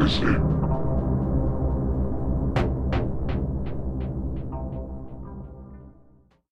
USA.